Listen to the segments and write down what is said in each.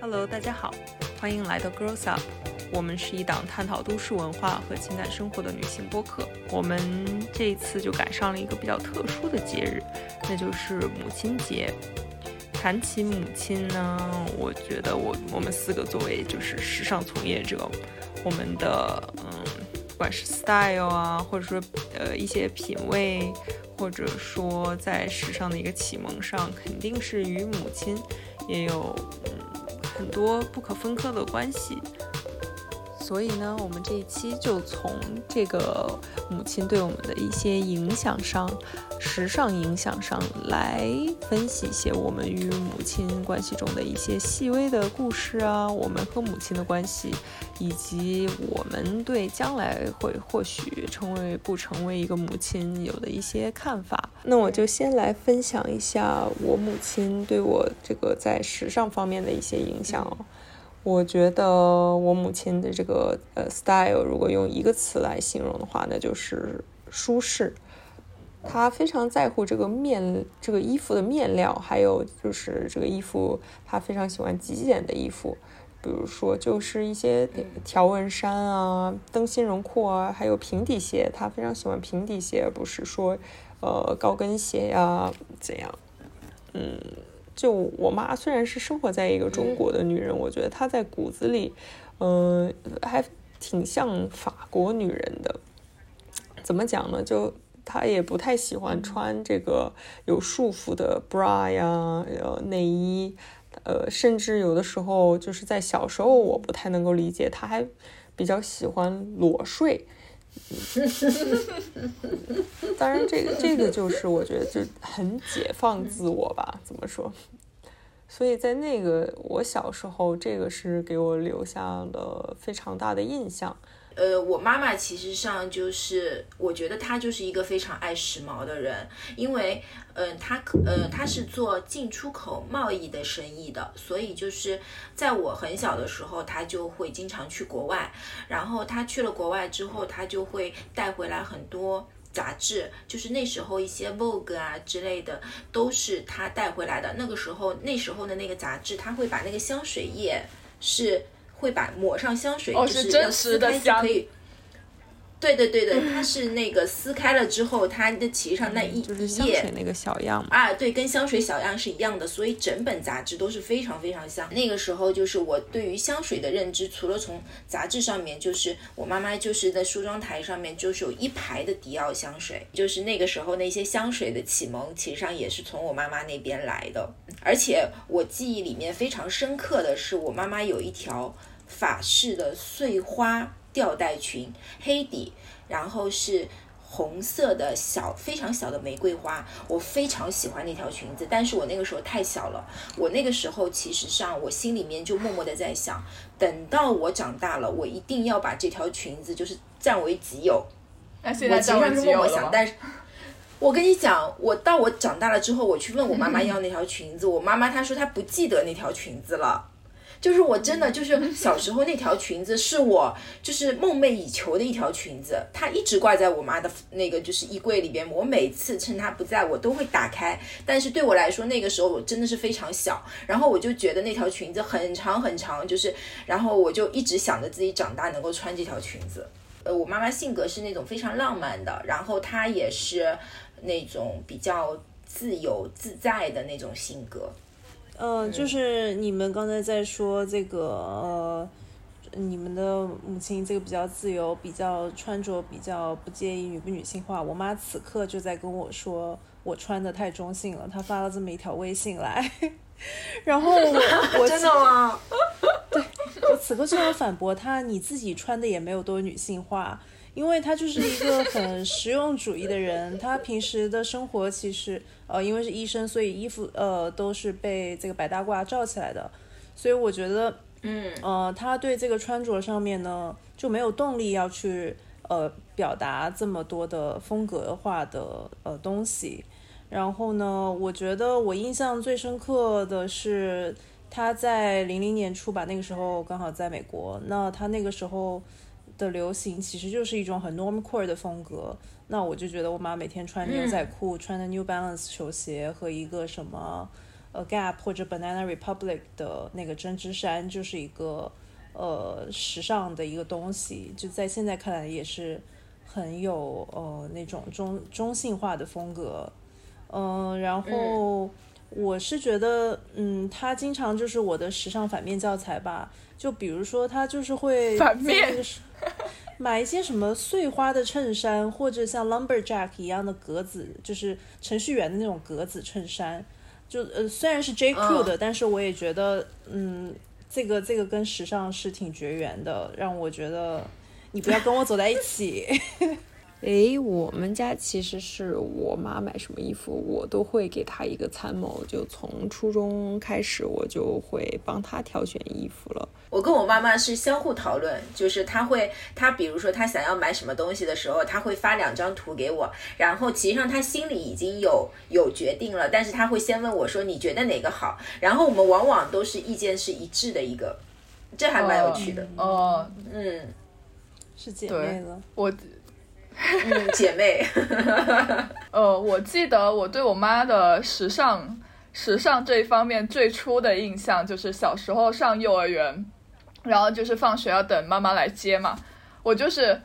Hello，大家好，欢迎来到 Girls Up。我们是一档探讨都市文化和情感生活的女性播客。我们这一次就赶上了一个比较特殊的节日，那就是母亲节。谈起母亲呢，我觉得我我们四个作为就是时尚从业者，我们的嗯，不管是 style 啊，或者说呃一些品味，或者说在时尚的一个启蒙上，肯定是与母亲也有嗯很多不可分割的关系。所以呢，我们这一期就从这个母亲对我们的一些影响上，时尚影响上来分析一些我们与母亲关系中的一些细微的故事啊，我们和母亲的关系，以及我们对将来会或许成为不成为一个母亲有的一些看法。那我就先来分享一下我母亲对我这个在时尚方面的一些影响哦。我觉得我母亲的这个呃 style，如果用一个词来形容的话，那就是舒适。她非常在乎这个面，这个衣服的面料，还有就是这个衣服，她非常喜欢极简的衣服，比如说就是一些条纹衫啊、灯芯绒裤啊，还有平底鞋，她非常喜欢平底鞋，而不是说呃高跟鞋呀怎样，嗯。就我妈虽然是生活在一个中国的女人，我觉得她在骨子里，嗯，还挺像法国女人的。怎么讲呢？就她也不太喜欢穿这个有束缚的 bra 呀，呃，内衣，呃，甚至有的时候就是在小时候，我不太能够理解，她还比较喜欢裸睡。当然，这个这个就是我觉得就很解放自我吧，怎么说？所以在那个我小时候，这个是给我留下了非常大的印象。呃，我妈妈其实上就是，我觉得她就是一个非常爱时髦的人，因为，嗯，她可呃，她是做进出口贸易的生意的，所以就是在我很小的时候，她就会经常去国外，然后她去了国外之后，她就会带回来很多杂志，就是那时候一些 Vogue 啊之类的，都是她带回来的。那个时候，那时候的那个杂志，她会把那个香水液是。会把抹上香水，就是真实的香。对对对对，它是那个撕开了之后，它的其实上那一就是香水那个小样啊，对，跟香水小样是一样的，所以整本杂志都是非常非常香。那个时候就是我对于香水的认知，除了从杂志上面，就是我妈妈就是在梳妆台上面就是有一排的迪奥香水，就是那个时候那些香水的启蒙，其实上也是从我妈妈那边来的。而且我记忆里面非常深刻的是，我妈妈有一条法式的碎花。吊带裙，黑底，然后是红色的小非常小的玫瑰花，我非常喜欢那条裙子，但是我那个时候太小了，我那个时候其实上我心里面就默默的在想，等到我长大了，我一定要把这条裙子就是占为己有。我其实上是默默想，但是我跟你讲，我到我长大了之后，我去问我妈妈要那条裙子，我妈妈她说她不记得那条裙子了。就是我真的就是小时候那条裙子是我就是梦寐以求的一条裙子，它一直挂在我妈的那个就是衣柜里边。我每次趁她不在我都会打开，但是对我来说那个时候我真的是非常小，然后我就觉得那条裙子很长很长，就是然后我就一直想着自己长大能够穿这条裙子。呃，我妈妈性格是那种非常浪漫的，然后她也是那种比较自由自在的那种性格。嗯，就是你们刚才在说这个，呃，你们的母亲这个比较自由，比较穿着比较不介意女不女性化。我妈此刻就在跟我说，我穿的太中性了。她发了这么一条微信来，然后我 我真的吗？对，我此刻就要反驳她，你自己穿的也没有多女性化。因为他就是一个很实用主义的人，他平时的生活其实，呃，因为是医生，所以衣服呃都是被这个白大褂罩起来的，所以我觉得，嗯，呃，他对这个穿着上面呢就没有动力要去呃表达这么多的风格化的呃东西。然后呢，我觉得我印象最深刻的是他在零零年初吧，那个时候刚好在美国，那他那个时候。的流行其实就是一种很 normcore 的风格。那我就觉得我妈每天穿牛仔裤，穿的 New Balance 球鞋和一个什么呃 Gap 或者 Banana Republic 的那个针织衫，就是一个呃时尚的一个东西，就在现在看来也是很有呃那种中中性化的风格。嗯，然后我是觉得，嗯，他经常就是我的时尚反面教材吧。就比如说，他就是会反面买一些什么碎花的衬衫，或者像 lumberjack 一样的格子，就是程序员的那种格子衬衫。就呃，虽然是 J Crew 的，但是我也觉得，嗯，这个这个跟时尚是挺绝缘的，让我觉得你不要跟我走在一起。诶，我们家其实是我妈买什么衣服，我都会给她一个参谋。就从初中开始，我就会帮她挑选衣服了。我跟我妈妈是相互讨论，就是她会，她比如说她想要买什么东西的时候，她会发两张图给我，然后其实上她心里已经有有决定了，但是她会先问我说你觉得哪个好，然后我们往往都是意见是一致的一个，这还蛮有趣的。哦，嗯，是姐妹了，我。嗯，姐妹。呃，我记得我对我妈的时尚、时尚这一方面最初的印象就是小时候上幼儿园，然后就是放学要等妈妈来接嘛，我就是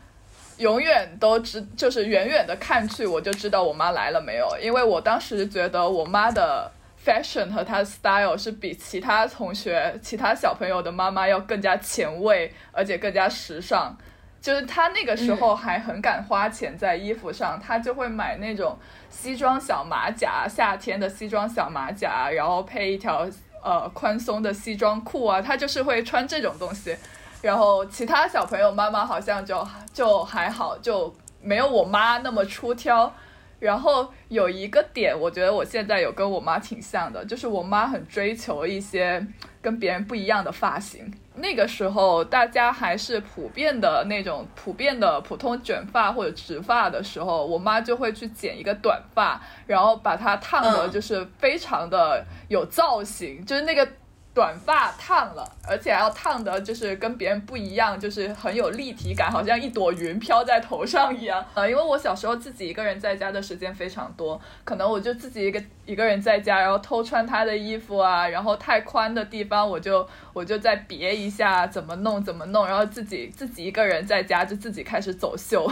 永远都知，就是远远的看去我就知道我妈来了没有，因为我当时觉得我妈的 fashion 和她的 style 是比其他同学、其他小朋友的妈妈要更加前卫，而且更加时尚。就是他那个时候还很敢花钱在衣服上，他就会买那种西装小马甲，夏天的西装小马甲，然后配一条呃宽松的西装裤啊，他就是会穿这种东西。然后其他小朋友妈妈好像就就还好，就没有我妈那么出挑。然后有一个点，我觉得我现在有跟我妈挺像的，就是我妈很追求一些跟别人不一样的发型。那个时候，大家还是普遍的那种普遍的普通卷发或者直发的时候，我妈就会去剪一个短发，然后把它烫的，就是非常的有造型，就是那个。短发烫了，而且还要烫的，就是跟别人不一样，就是很有立体感，好像一朵云飘在头上一样。呃，因为我小时候自己一个人在家的时间非常多，可能我就自己一个一个人在家，然后偷穿他的衣服啊，然后太宽的地方我就我就再别一下，怎么弄怎么弄，然后自己自己一个人在家就自己开始走秀。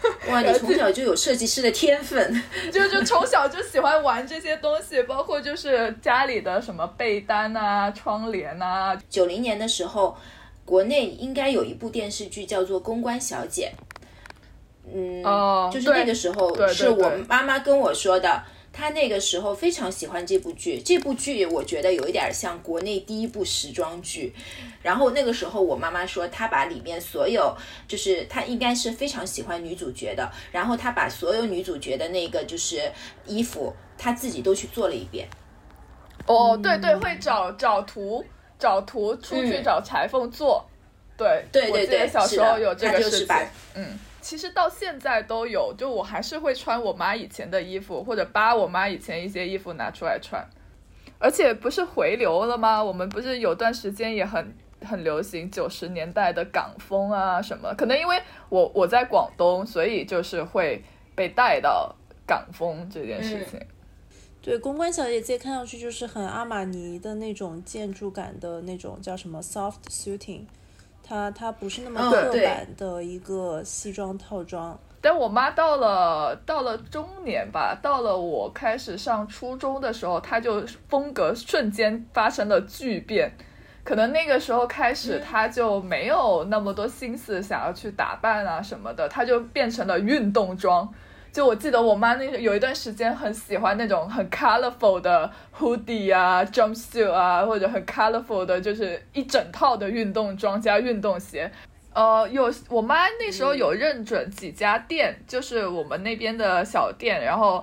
哇，你从小就有设计师的天分，就就从小就喜欢玩这些东西，包括就是家里的什么被单啊、窗帘啊。九零年的时候，国内应该有一部电视剧叫做《公关小姐》，嗯，就是那个时候是我妈妈跟我说的。他那个时候非常喜欢这部剧，这部剧我觉得有一点像国内第一部时装剧。然后那个时候我妈妈说，她把里面所有，就是她应该是非常喜欢女主角的。然后她把所有女主角的那个就是衣服，她自己都去做了一遍。哦，对对，会找找图，找图出去找裁缝做。对对对对，小时候有这个事情。嗯。其实到现在都有，就我还是会穿我妈以前的衣服，或者扒我妈以前一些衣服拿出来穿，而且不是回流了吗？我们不是有段时间也很很流行九十年代的港风啊什么？可能因为我我在广东，所以就是会被带到港风这件事情。对，公关小姐姐看上去就是很阿玛尼的那种建筑感的那种，叫什么 soft suiting。它它不是那么刻板的一个西装套装，但我妈到了到了中年吧，到了我开始上初中的时候，她就风格瞬间发生了巨变，可能那个时候开始，她就没有那么多心思想要去打扮啊什么的，她就变成了运动装。就我记得我妈那有一段时间很喜欢那种很 colorful 的 hoodie 啊，jumpsuit 啊，或者很 colorful 的，就是一整套的运动装加运动鞋。呃，有我妈那时候有认准几家店，就是我们那边的小店，然后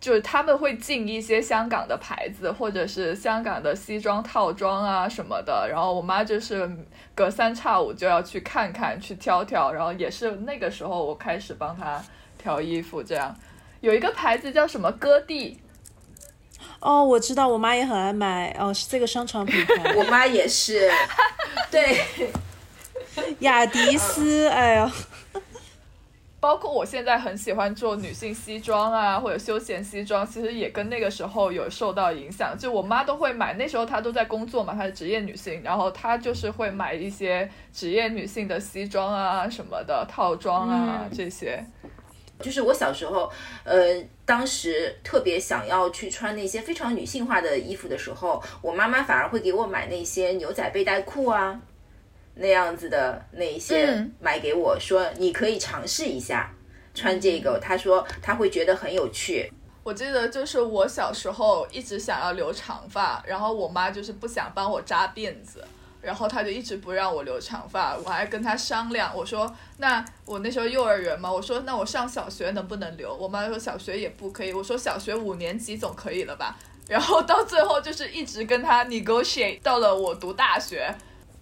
就是他们会进一些香港的牌子，或者是香港的西装套装啊什么的。然后我妈就是隔三差五就要去看看，去挑挑。然后也是那个时候我开始帮她。条衣服这样，有一个牌子叫什么歌地，哦，我知道，我妈也很爱买，哦，是这个商场品牌，我妈也是，对，雅迪斯，哎呀。包括我现在很喜欢做女性西装啊，或者休闲西装，其实也跟那个时候有受到影响。就我妈都会买，那时候她都在工作嘛，她是职业女性，然后她就是会买一些职业女性的西装啊什么的套装啊这些。就是我小时候，呃，当时特别想要去穿那些非常女性化的衣服的时候，我妈妈反而会给我买那些牛仔背带裤啊。那样子的那一些买给我说，你可以尝试一下穿这个。她说她会觉得很有趣。我记得就是我小时候一直想要留长发，然后我妈就是不想帮我扎辫子，然后他就一直不让我留长发。我还跟他商量，我说那我那时候幼儿园嘛，我说那我上小学能不能留？我妈说小学也不可以。我说小学五年级总可以了吧？然后到最后就是一直跟他 negotiate，到了我读大学。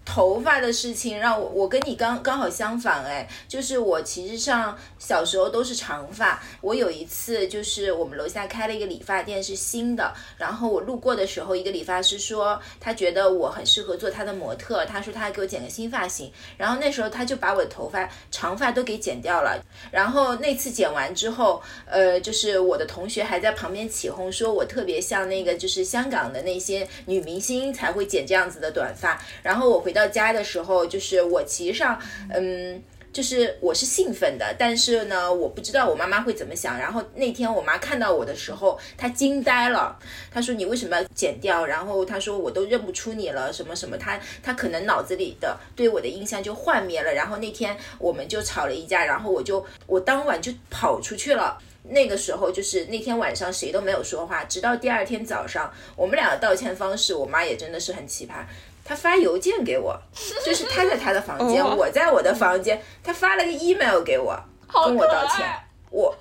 头发的事情让我，我跟你刚刚好相反哎，就是我其实上小时候都是长发。我有一次就是我们楼下开了一个理发店是新的，然后我路过的时候，一个理发师说他觉得我很适合做他的模特，他说他给我剪个新发型。然后那时候他就把我的头发长发都给剪掉了。然后那次剪完之后，呃，就是我的同学还在旁边起哄说我特别像那个就是香港的那些女明星才会剪这样子的短发。然后我回。回到家的时候，就是我其实上，嗯，就是我是兴奋的，但是呢，我不知道我妈妈会怎么想。然后那天我妈看到我的时候，她惊呆了，她说：“你为什么要剪掉？”然后她说：“我都认不出你了，什么什么。”她她可能脑子里的对我的印象就幻灭了。然后那天我们就吵了一架，然后我就我当晚就跑出去了。那个时候就是那天晚上谁都没有说话，直到第二天早上，我们俩的道歉方式，我妈也真的是很奇葩。他发邮件给我，就是他在他的房间，我在我的房间，他发了个 email 给我，跟我道歉，我，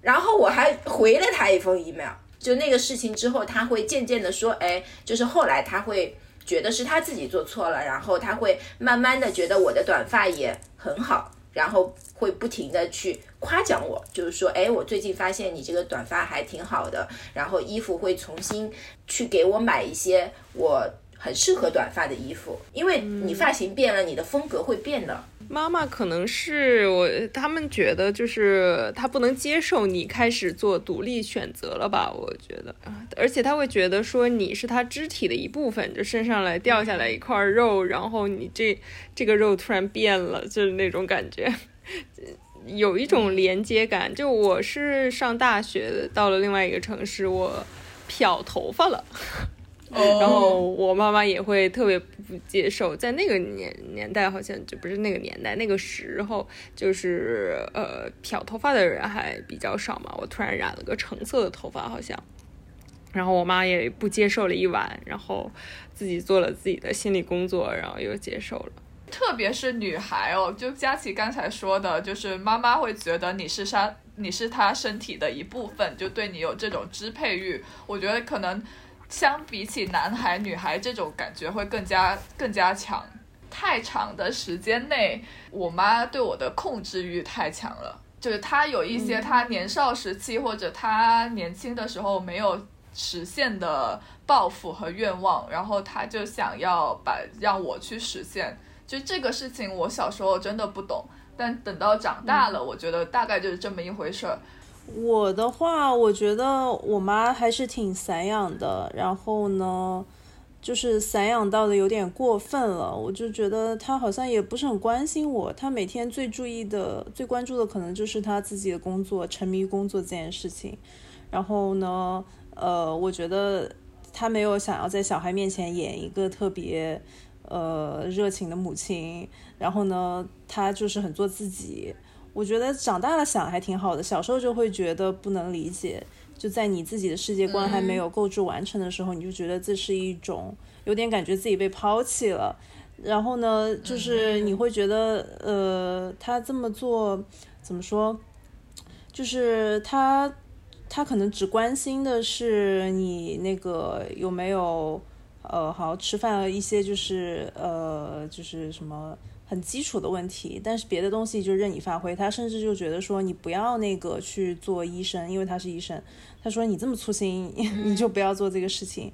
然后我还回了他一封 email。就那个事情之后，他会渐渐的说，哎，就是后来他会觉得是他自己做错了，然后他会慢慢的觉得我的短发也很好，然后会不停的去夸奖我，就是说，哎，我最近发现你这个短发还挺好的，然后衣服会重新去给我买一些我。很适合短发的衣服，因为你发型变了，你的风格会变的。妈妈可能是我，他们觉得就是他不能接受你开始做独立选择了吧？我觉得，而且他会觉得说你是他肢体的一部分，就身上来掉下来一块肉，然后你这这个肉突然变了，就是那种感觉，有一种连接感。就我是上大学到了另外一个城市，我漂头发了。然后我妈妈也会特别不接受，在那个年年代，好像就不是那个年代，那个时候就是呃漂头发的人还比较少嘛。我突然染了个橙色的头发，好像，然后我妈也不接受了一晚，然后自己做了自己的心理工作，然后又接受了。特别是女孩哦，就佳琪刚才说的，就是妈妈会觉得你是她，你是她身体的一部分，就对你有这种支配欲。我觉得可能。相比起男孩女孩这种感觉会更加更加强。太长的时间内，我妈对我的控制欲太强了。就是她有一些她年少时期或者她年轻的时候没有实现的抱负和愿望，然后她就想要把让我去实现。就这个事情，我小时候真的不懂，但等到长大了，我觉得大概就是这么一回事儿。我的话，我觉得我妈还是挺散养的，然后呢，就是散养到的有点过分了。我就觉得她好像也不是很关心我，她每天最注意的、最关注的可能就是她自己的工作，沉迷工作这件事情。然后呢，呃，我觉得她没有想要在小孩面前演一个特别呃热情的母亲。然后呢，她就是很做自己。我觉得长大了想还挺好的，小时候就会觉得不能理解，就在你自己的世界观还没有构筑完成的时候，你就觉得这是一种有点感觉自己被抛弃了。然后呢，就是你会觉得，呃，他这么做怎么说？就是他他可能只关心的是你那个有没有呃好好吃饭，一些就是呃就是什么。很基础的问题，但是别的东西就任你发挥。他甚至就觉得说你不要那个去做医生，因为他是医生。他说你这么粗心，你就不要做这个事情。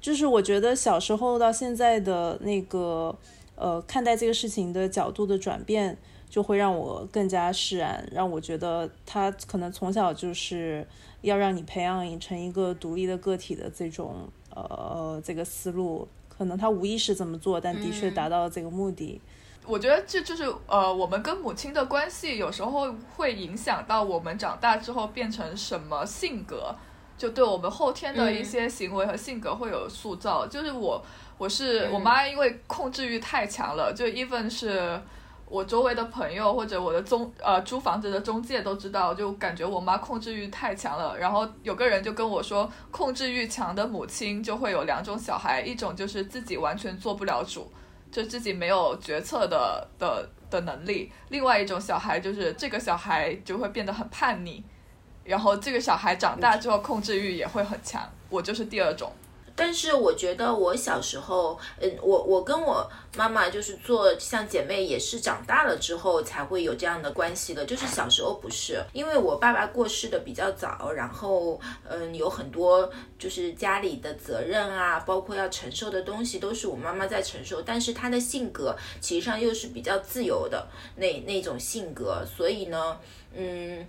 就是我觉得小时候到现在的那个呃看待这个事情的角度的转变，就会让我更加释然，让我觉得他可能从小就是要让你培养成一个独立的个体的这种呃这个思路，可能他无意识这么做，但的确达到了这个目的。我觉得这就是呃，我们跟母亲的关系有时候会影响到我们长大之后变成什么性格，就对我们后天的一些行为和性格会有塑造。就是我，我是我妈，因为控制欲太强了，就 even 是我周围的朋友或者我的中呃租房子的中介都知道，就感觉我妈控制欲太强了。然后有个人就跟我说，控制欲强的母亲就会有两种小孩，一种就是自己完全做不了主。就自己没有决策的的的能力，另外一种小孩就是这个小孩就会变得很叛逆，然后这个小孩长大之后控制欲也会很强。我就是第二种。但是我觉得我小时候，嗯，我我跟我妈妈就是做像姐妹，也是长大了之后才会有这样的关系的。就是小时候不是，因为我爸爸过世的比较早，然后嗯，有很多就是家里的责任啊，包括要承受的东西都是我妈妈在承受。但是她的性格其实上又是比较自由的那那种性格，所以呢，嗯。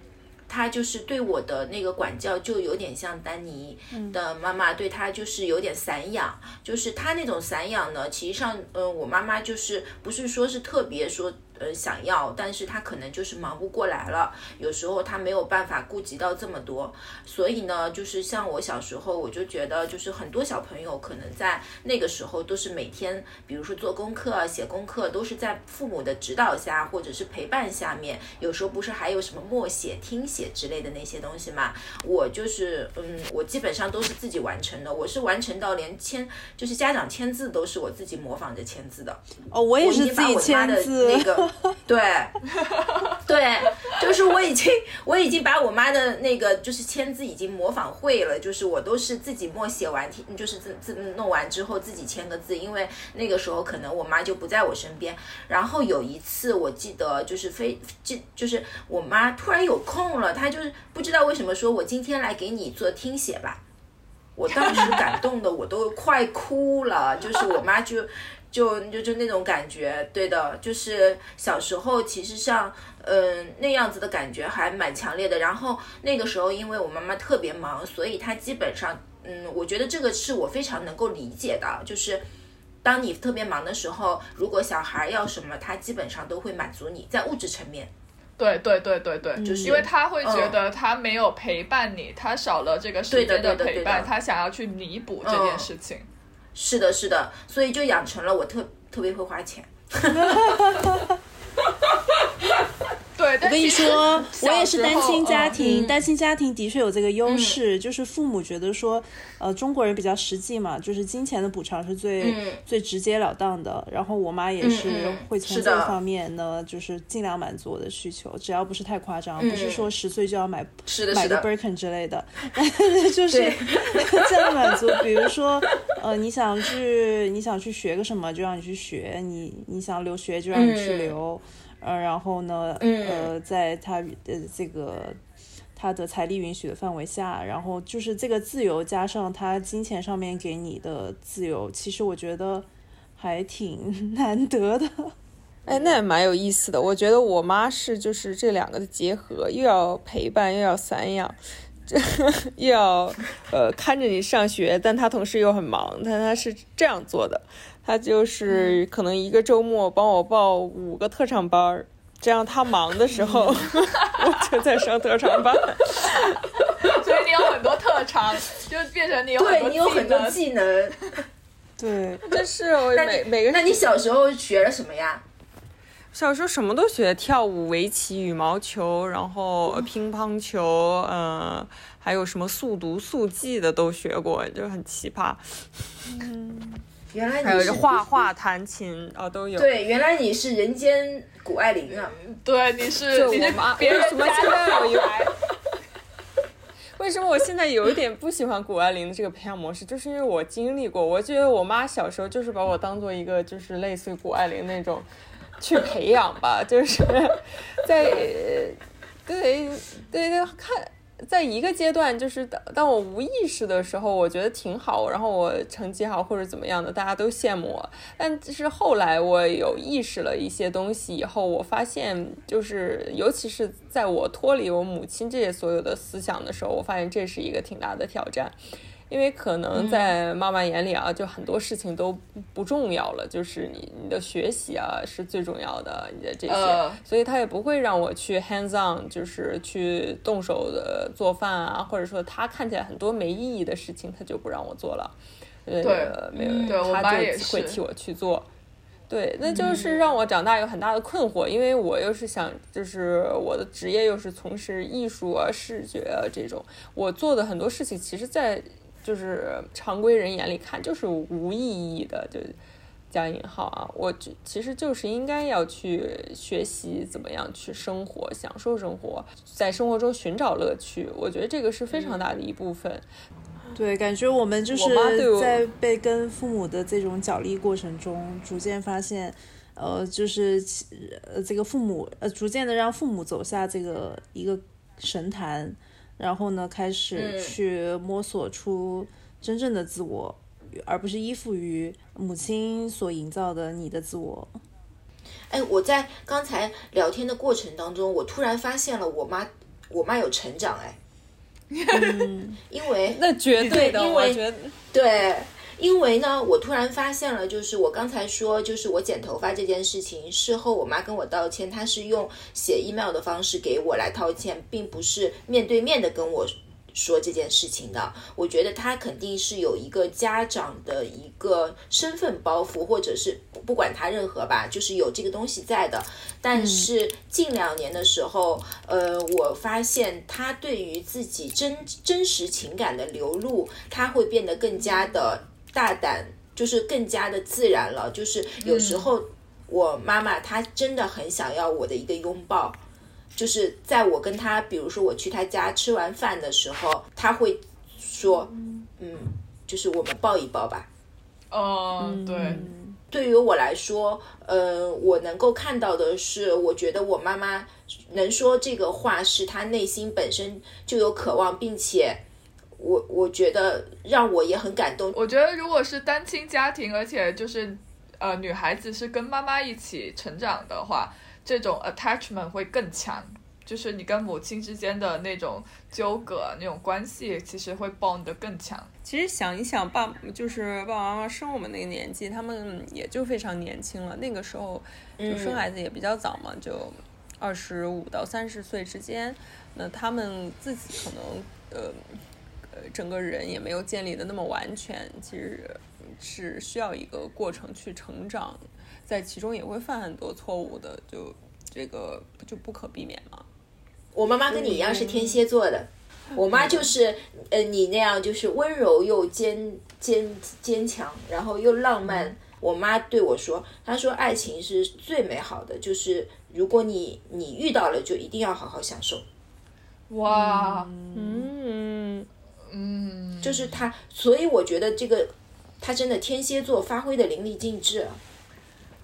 他就是对我的那个管教，就有点像丹尼的妈妈对他就是有点散养，就是他那种散养呢，其实上，嗯，我妈妈就是不是说是特别说。呃，想要，但是他可能就是忙不过来了，有时候他没有办法顾及到这么多，所以呢，就是像我小时候，我就觉得，就是很多小朋友可能在那个时候都是每天，比如说做功课、写功课，都是在父母的指导下或者是陪伴下面，有时候不是还有什么默写、听写之类的那些东西嘛？我就是，嗯，我基本上都是自己完成的，我是完成到连签，就是家长签字都是我自己模仿着签字的。哦，我也是自己签字。那个。对，对，就是我已经我已经把我妈的那个就是签字已经模仿会了，就是我都是自己默写完，就是自自弄完之后自己签个字，因为那个时候可能我妈就不在我身边。然后有一次我记得就是非就就是我妈突然有空了，她就是不知道为什么说我今天来给你做听写吧，我当时感动的我都快哭了，就是我妈就。就就就那种感觉，对的，就是小时候其实像，嗯，那样子的感觉还蛮强烈的。然后那个时候，因为我妈妈特别忙，所以她基本上，嗯，我觉得这个是我非常能够理解的。就是当你特别忙的时候，如果小孩要什么，他基本上都会满足你在物质层面。对对对对对，就是因为他会觉得他没有陪伴你，他少了这个时间的陪伴，他想要去弥补这件事情。是的，是的，所以就养成了我特特别会花钱。对，我跟你说，我也是单亲家庭，单亲家庭的确有这个优势，就是父母觉得说，呃，中国人比较实际嘛，就是金钱的补偿是最最直截了当的。然后我妈也是会从这方面呢，就是尽量满足我的需求，只要不是太夸张，不是说十岁就要买买个 Birkin 之类的，就是 尽量满足。比如说，呃，你想去你想去学个什么，就让你去学；你你想留学，就让你去留。呃，然后呢，呃，在他的这个他的财力允许的范围下，然后就是这个自由加上他金钱上面给你的自由，其实我觉得还挺 难得的。哎，那也蛮有意思的。我觉得我妈是就是这两个的结合，又要陪伴，又要散养，又要呃看着你上学，但她同时又很忙，但她是这样做的。他就是可能一个周末帮我报五个特长班儿，这样他忙的时候，我就在上特长班。所以你有很多特长，就变成你有对你有很多技能。对，但是我每每个。那你小时候学了什么呀？小时候什么都学，跳舞、围棋、羽毛球，然后乒乓球，嗯，还有什么速读、速记的都学过，就很奇葩。嗯。原来还有画画、弹琴哦，都有。对，原来你是人间谷爱凌啊！对，你是你是别人什么现在有一为什么我现在有一点不喜欢谷爱凌的这个培养模式？就是因为我经历过，我觉得我妈小时候就是把我当做一个就是类似于谷爱凌那种去培养吧，就是在对对对看。在一个阶段，就是当当我无意识的时候，我觉得挺好，然后我成绩好或者怎么样的，大家都羡慕我。但是后来我有意识了一些东西以后，我发现，就是尤其是在我脱离我母亲这些所有的思想的时候，我发现这是一个挺大的挑战。因为可能在妈妈眼里啊，就很多事情都不重要了，就是你你的学习啊是最重要的，你的这些，所以他也不会让我去 hands on，就是去动手的做饭啊，或者说他看起来很多没意义的事情，他就不让我做了。对，没有，他就会替我去做。对，那就是让我长大有很大的困惑，因为我又是想，就是我的职业又是从事艺术啊、视觉啊这种，我做的很多事情，其实，在就是常规人眼里看就是无意义的，就加引号啊，我其实就是应该要去学习怎么样去生活，享受生活，在生活中寻找乐趣。我觉得这个是非常大的一部分。对，感觉我们就是在被跟父母的这种角力过程中，逐渐发现，呃，就是呃这个父母呃逐渐的让父母走下这个一个神坛。然后呢，开始去摸索出真正的自我，而不是依附于母亲所营造的你的自我。哎，我在刚才聊天的过程当中，我突然发现了我妈，我妈有成长哎，因为那绝对的，我觉得对。因为呢，我突然发现了，就是我刚才说，就是我剪头发这件事情，事后我妈跟我道歉，她是用写 email 的方式给我来道歉，并不是面对面的跟我说这件事情的。我觉得她肯定是有一个家长的一个身份包袱，或者是不管他任何吧，就是有这个东西在的。但是近两年的时候，呃，我发现他对于自己真真实情感的流露，他会变得更加的。大胆就是更加的自然了，就是有时候我妈妈她真的很想要我的一个拥抱，就是在我跟她，比如说我去她家吃完饭的时候，她会说，嗯，就是我们抱一抱吧。哦，对，对于我来说，呃，我能够看到的是，我觉得我妈妈能说这个话，是她内心本身就有渴望，并且。我我觉得让我也很感动。我觉得如果是单亲家庭，而且就是呃女孩子是跟妈妈一起成长的话，这种 attachment 会更强，就是你跟母亲之间的那种纠葛、那种关系，其实会 bond 得更强。其实想一想，爸就是爸爸妈妈生我们那个年纪，他们也就非常年轻了，那个时候就生孩子也比较早嘛，就二十五到三十岁之间，那他们自己可能呃。整个人也没有建立的那么完全，其实是需要一个过程去成长，在其中也会犯很多错误的，就这个就不可避免嘛。我妈妈跟你一样是天蝎座的，我妈就是呃你那样就是温柔又坚坚坚强，然后又浪漫。我妈对我说，她说爱情是最美好的，就是如果你你遇到了，就一定要好好享受。哇，嗯。嗯，就是他，所以我觉得这个他真的天蝎座发挥的淋漓尽致。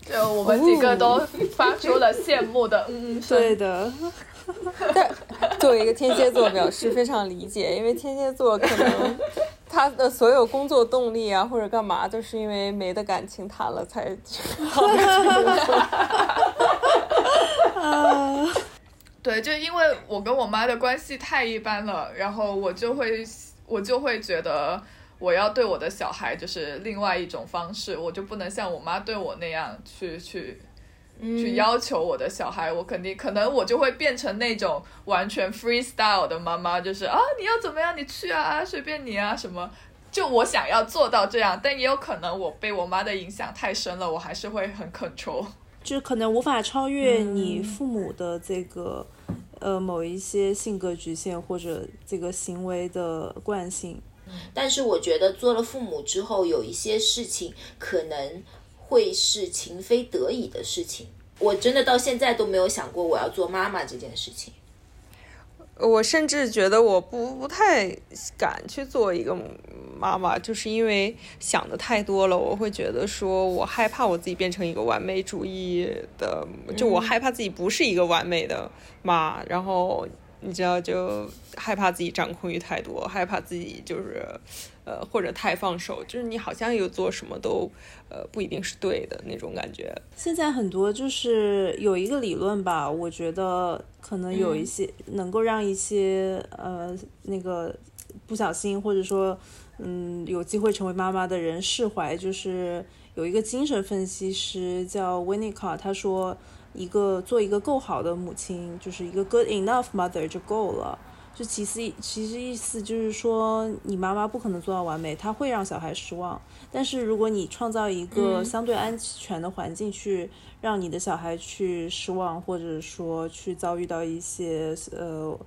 就我们几个都发出了羡慕的嗯声。对的。但 作为一个天蝎座，表示非常理解，因为天蝎座可能 他的所有工作动力啊，或者干嘛，都是因为没的感情谈了才。啊。对，就因为我跟我妈的关系太一般了，然后我就会。我就会觉得我要对我的小孩就是另外一种方式，我就不能像我妈对我那样去去去要求我的小孩，我肯定可能我就会变成那种完全 freestyle 的妈妈，就是啊你要怎么样你去啊随便你啊什么，就我想要做到这样，但也有可能我被我妈的影响太深了，我还是会很 control，就可能无法超越你父母的这个。呃，某一些性格局限或者这个行为的惯性，但是我觉得做了父母之后，有一些事情可能会是情非得已的事情。我真的到现在都没有想过我要做妈妈这件事情。我甚至觉得我不不太敢去做一个妈妈，就是因为想的太多了。我会觉得说我害怕我自己变成一个完美主义的，就我害怕自己不是一个完美的妈。然后你知道，就害怕自己掌控欲太多，害怕自己就是呃或者太放手，就是你好像有做什么都呃不一定是对的那种感觉。现在很多就是有一个理论吧，我觉得可能有一些能够让一些呃那个不小心或者说嗯有机会成为妈妈的人释怀，就是有一个精神分析师叫 Winnicott，他说。一个做一个够好的母亲，就是一个 good enough mother 就够了。就其实其实意思就是说，你妈妈不可能做到完美，她会让小孩失望。但是如果你创造一个相对安全的环境，去让你的小孩去失望，或者说去遭遇到一些呃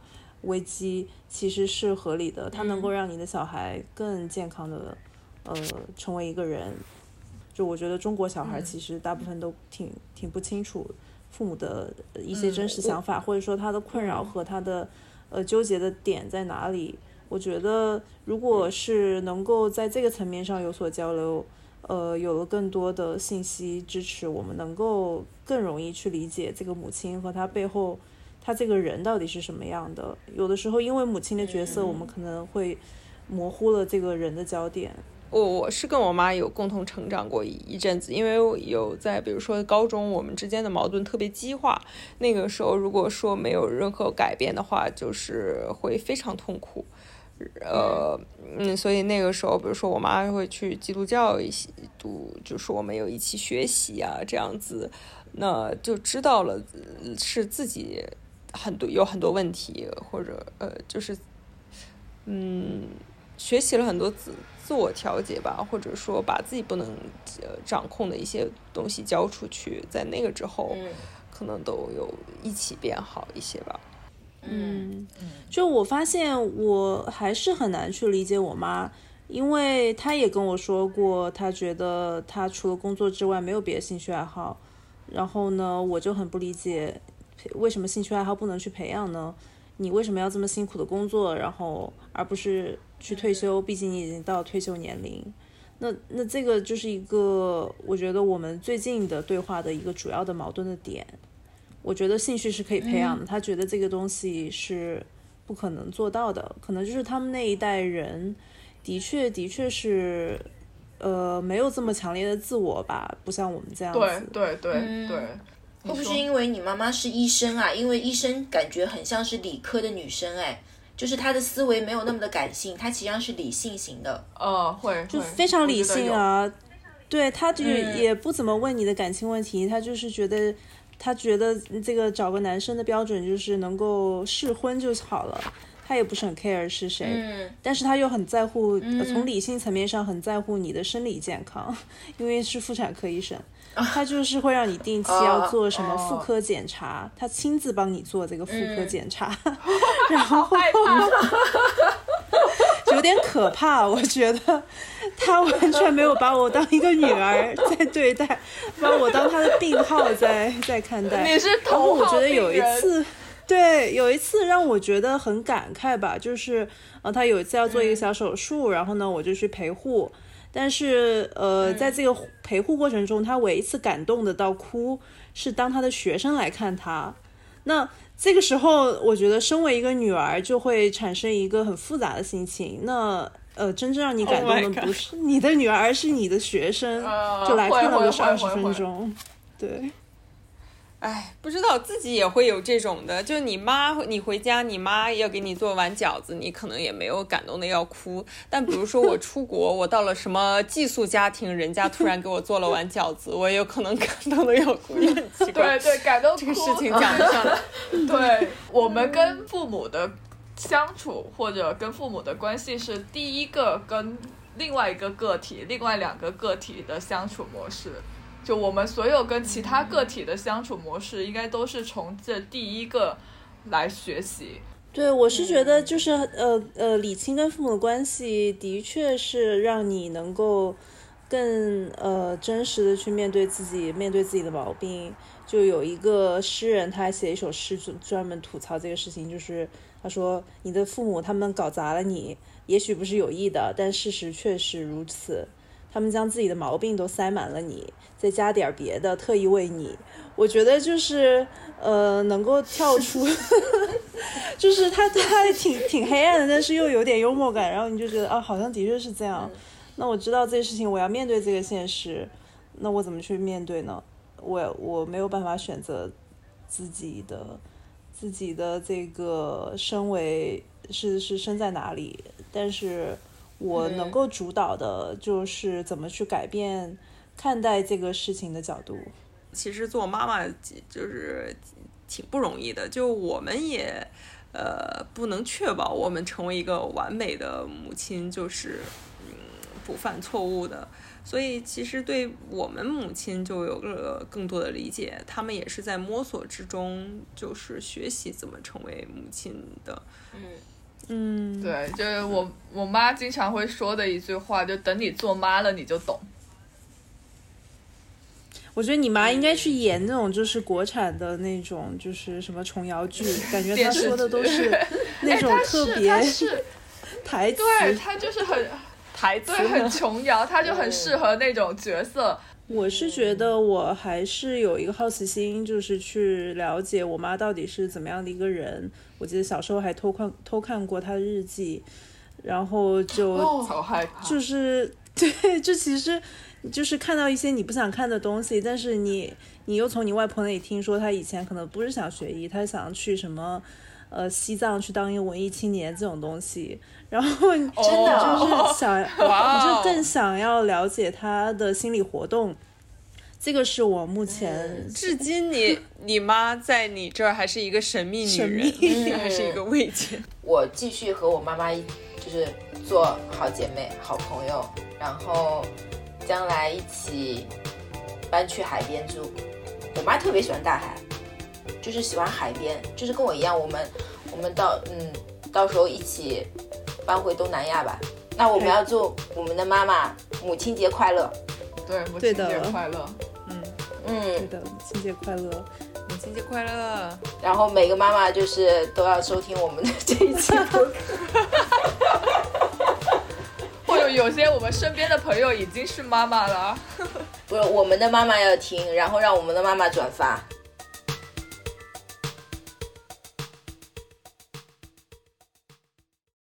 危机，其实是合理的。它能够让你的小孩更健康的呃成为一个人。就我觉得中国小孩其实大部分都挺挺不清楚。父母的一些真实想法，或者说他的困扰和他的呃纠结的点在哪里？我觉得，如果是能够在这个层面上有所交流，呃，有了更多的信息支持，我们能够更容易去理解这个母亲和她背后她这个人到底是什么样的。有的时候，因为母亲的角色，我们可能会模糊了这个人的焦点。我我是跟我妈有共同成长过一一阵子，因为有在比如说高中，我们之间的矛盾特别激化。那个时候，如果说没有任何改变的话，就是会非常痛苦。呃，嗯，所以那个时候，比如说我妈会去基督教一起读，就是我们有一起学习啊，这样子，那就知道了是自己很多有很多问题，或者呃，就是嗯，学习了很多字。自我调节吧，或者说把自己不能呃掌控的一些东西交出去，在那个之后，可能都有一起变好一些吧。嗯，就我发现我还是很难去理解我妈，因为她也跟我说过，她觉得她除了工作之外没有别的兴趣爱好。然后呢，我就很不理解，为什么兴趣爱好不能去培养呢？你为什么要这么辛苦的工作，然后而不是？去退休，毕竟你已经到退休年龄，那那这个就是一个我觉得我们最近的对话的一个主要的矛盾的点。我觉得兴趣是可以培养的，他觉得这个东西是不可能做到的，可能就是他们那一代人的确的确是呃没有这么强烈的自我吧，不像我们这样子。对对对对，会不会是因为你妈妈是医生啊？因为医生感觉很像是理科的女生哎。就是他的思维没有那么的感性，他实际上是理性型的。哦，会就非常理性啊。对，他就也不怎么问你的感情问题，他就是觉得，他觉得这个找个男生的标准就是能够试婚就好了，他也不是很 care 是谁。嗯。但是他又很在乎，从理性层面上很在乎你的生理健康，因为是妇产科医生。他就是会让你定期要做什么妇科检查，他亲自帮你做这个妇科检查，然后 有点可怕，我觉得他完全没有把我当一个女儿在对待，把我当他的病号在在看待。你是然后我觉得有一次，对，有一次让我觉得很感慨吧，就是呃，他有一次要做一个小手术，然后呢，我就去陪护。但是，呃，在这个陪护过程中，他唯一一次感动的到哭，是当他的学生来看他。那这个时候，我觉得身为一个女儿，就会产生一个很复杂的心情。那，呃，真正让你感动的不是你的女儿，而是你的学生，就来看了个二十分钟，对。哎，不知道自己也会有这种的，就你妈，你回家，你妈要给你做完饺子，你可能也没有感动的要哭。但比如说我出国，我到了什么寄宿家庭，人家突然给我做了碗饺子，我也有可能感动的要哭，也很奇怪。对对，感动这个事情讲不上来。对我们跟父母的相处，或者跟父母的关系，是第一个跟另外一个个体、另外两个个体的相处模式。就我们所有跟其他个体的相处模式，应该都是从这第一个来学习。对，我是觉得就是呃呃，理清跟父母的关系，的确是让你能够更呃真实的去面对自己，面对自己的毛病。就有一个诗人，他还写一首诗，专专门吐槽这个事情，就是他说：“你的父母他们搞砸了你，也许不是有意的，但事实确实如此。”他们将自己的毛病都塞满了你，再加点别的，特意为你。我觉得就是呃，能够跳出，就是他他挺挺黑暗的，但是又有点幽默感，然后你就觉得啊，好像的确是这样。那我知道这些事情，我要面对这个现实，那我怎么去面对呢？我我没有办法选择自己的自己的这个身为是是身在哪里，但是我能够主导的就是怎么去改变看待这个事情的角度。其实做妈妈就是挺不容易的，就我们也呃不能确保我们成为一个完美的母亲，就是嗯不犯错误的。所以其实对我们母亲就有了更多的理解，他们也是在摸索之中，就是学习怎么成为母亲的。嗯嗯，对，就是我我妈经常会说的一句话，就等你做妈了你就懂。我觉得你妈应该去演那种就是国产的那种就是什么琼瑶剧，感觉她说的都是那种特别 台词，对她就是很台词，对，很琼瑶，她就很适合那种角色。我是觉得我还是有一个好奇心，就是去了解我妈到底是怎么样的一个人。我记得小时候还偷看偷看过她的日记，然后就好害怕，就是 对，这其实。就是看到一些你不想看的东西，但是你你又从你外婆那里听说，她以前可能不是想学医，她想去什么，呃，西藏去当一个文艺青年这种东西，然后真的就是想，你就更想要了解他的心理活动。这个是我目前至今，你你妈在你这儿还是一个神秘女人，还是一个未解。我继续和我妈妈就是做好姐妹、好朋友，然后。将来一起搬去海边住。我妈特别喜欢大海，就是喜欢海边，就是跟我一样。我们我们到嗯，到时候一起搬回东南亚吧。那我们要祝我们的妈妈母亲节快乐。对，母亲节快乐。嗯嗯，对的，母亲节快乐，母亲节快乐。然后每个妈妈就是都要收听我们的这一期。有些我们身边的朋友已经是妈妈了，不是我们的妈妈要听，然后让我们的妈妈转发，